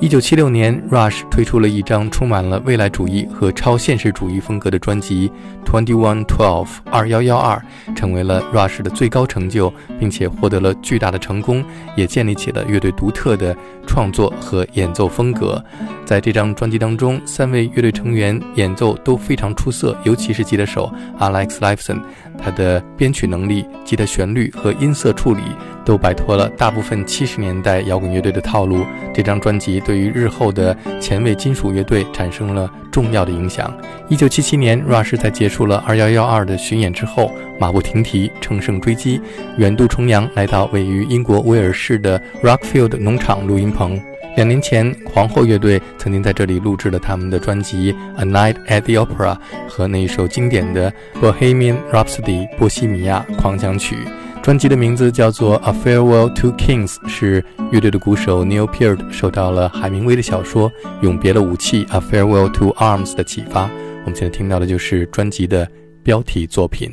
一九七六年，Rush 推出了一张充满了未来主义和超现实主义风格的专辑《Twenty One Twelve 二幺幺二》，成为了 Rush 的最高成就，并且获得了巨大的成功，也建立起了乐队独特的创作和演奏风格。在这张专辑当中，三位乐队成员演奏都非常出色，尤其是吉他手 Alex Lifeson，他的编曲能力、吉他旋律和音色处理都摆脱了大部分七十年代摇滚乐队的套路。这张专辑对于日后的前卫金属乐队产生了重要的影响。一九七七年，Rush 在结束了二幺幺二的巡演之后，马不停蹄，乘胜追击，远渡重洋，来到位于英国威尔士的 Rockfield 农场录音棚。两年前，皇后乐队曾经在这里录制了他们的专辑《A Night at the Opera》和那一首经典的《Bohemian Rhapsody》波西米亚狂想曲。专辑的名字叫做《A Farewell to Kings》，是乐队的鼓手 Neil Peart 受到了海明威的小说《永别了武器》《A Farewell to Arms》的启发。我们现在听到的就是专辑的标题作品。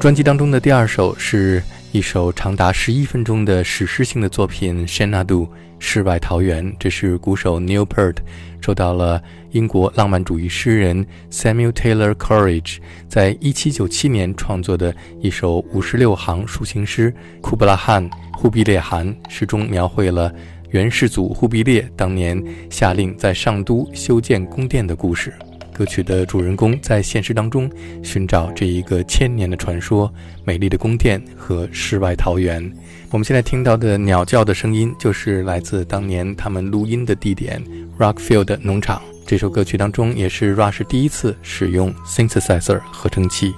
专辑当中的第二首是一首长达十一分钟的史诗性的作品《Shenadu》世外桃源。这是鼓手 Neil Peart 受到了英国浪漫主义诗人 Samuel Taylor Coleridge 在一七九七年创作的一首五十六行抒情诗《库布拉汗忽必烈汗》。诗中描绘了元世祖忽必烈当年下令在上都修建宫殿的故事。歌曲的主人公在现实当中寻找这一个千年的传说、美丽的宫殿和世外桃源。我们现在听到的鸟叫的声音，就是来自当年他们录音的地点 Rockfield 农场。这首歌曲当中，也是 Rush 第一次使用 synthesizer 合成器。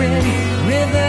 red river.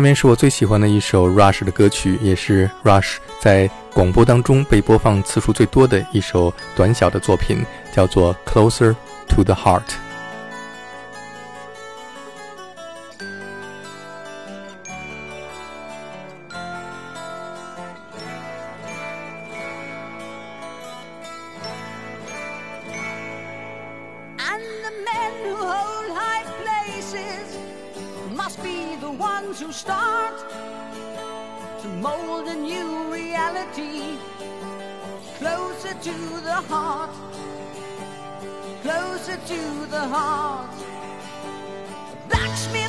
下面是我最喜欢的一首 Rush 的歌曲，也是 Rush 在广播当中被播放次数最多的一首短小的作品，叫做《Closer to the Heart》。ones who start to mold a new reality closer to the heart, closer to the heart. That's me.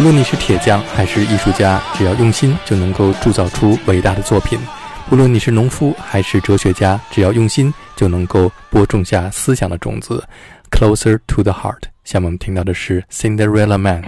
无论你是铁匠还是艺术家，只要用心，就能够铸造出伟大的作品；无论你是农夫还是哲学家，只要用心，就能够播种下思想的种子。Closer to the heart。下面我们听到的是 Cinderella Man。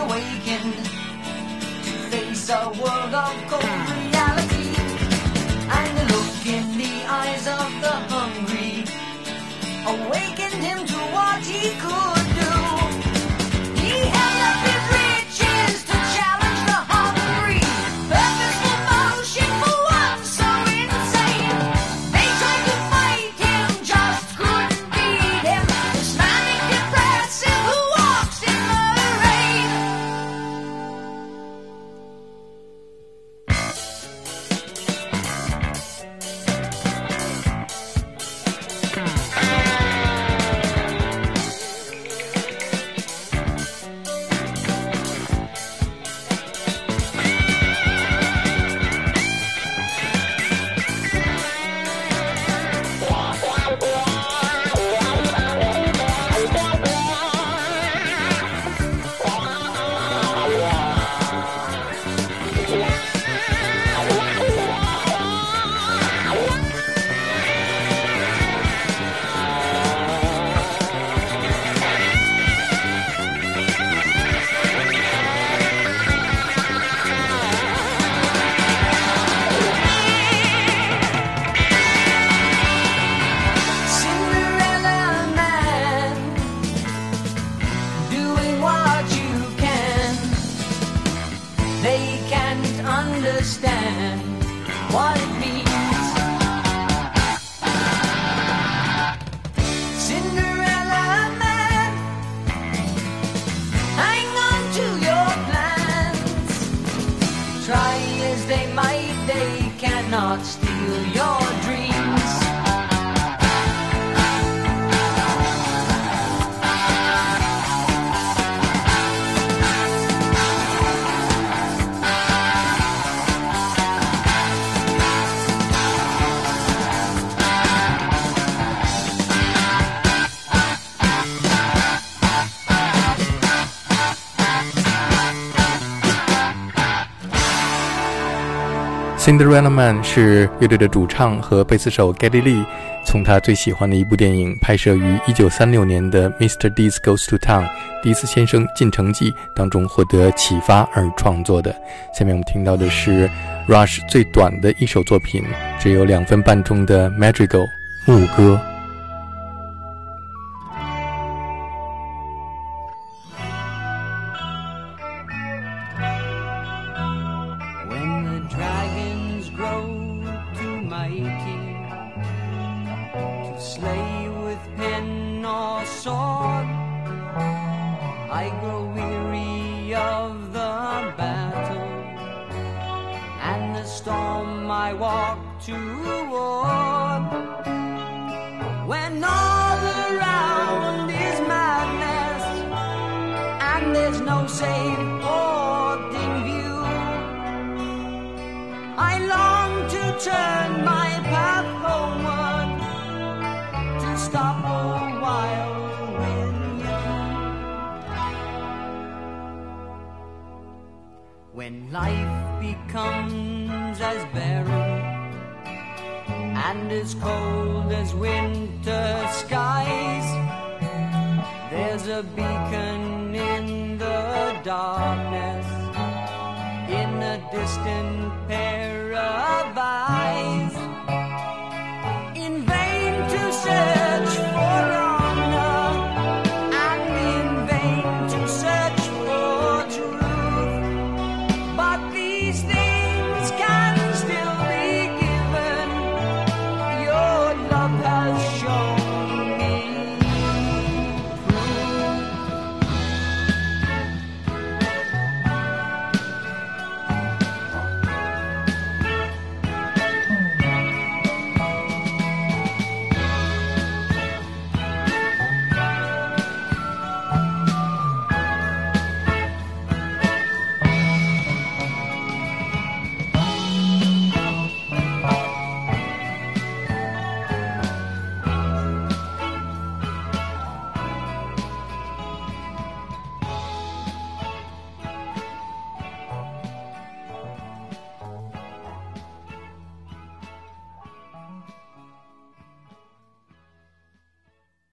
awakened, face a world of cold reality, and the look in the eyes of the hungry. Awakened him to what he could. understand what it means. Cinderella man, hang on to your plans. Try as they might, they cannot Cinderella Man 是乐队的主唱和贝斯手 Geddy Lee 从他最喜欢的一部电影拍摄于1936年的《Mr. Deeds Goes to Town》迪斯先生进城记当中获得启发而创作的。下面我们听到的是 Rush 最短的一首作品，只有两分半钟的 Madrigal 牧歌。crusade orbed in view. I long to turn my path homeward, to stop a while with you. When life becomes as barren and as cold as winter skies, there's a beacon darkness in a distant pair of eyes.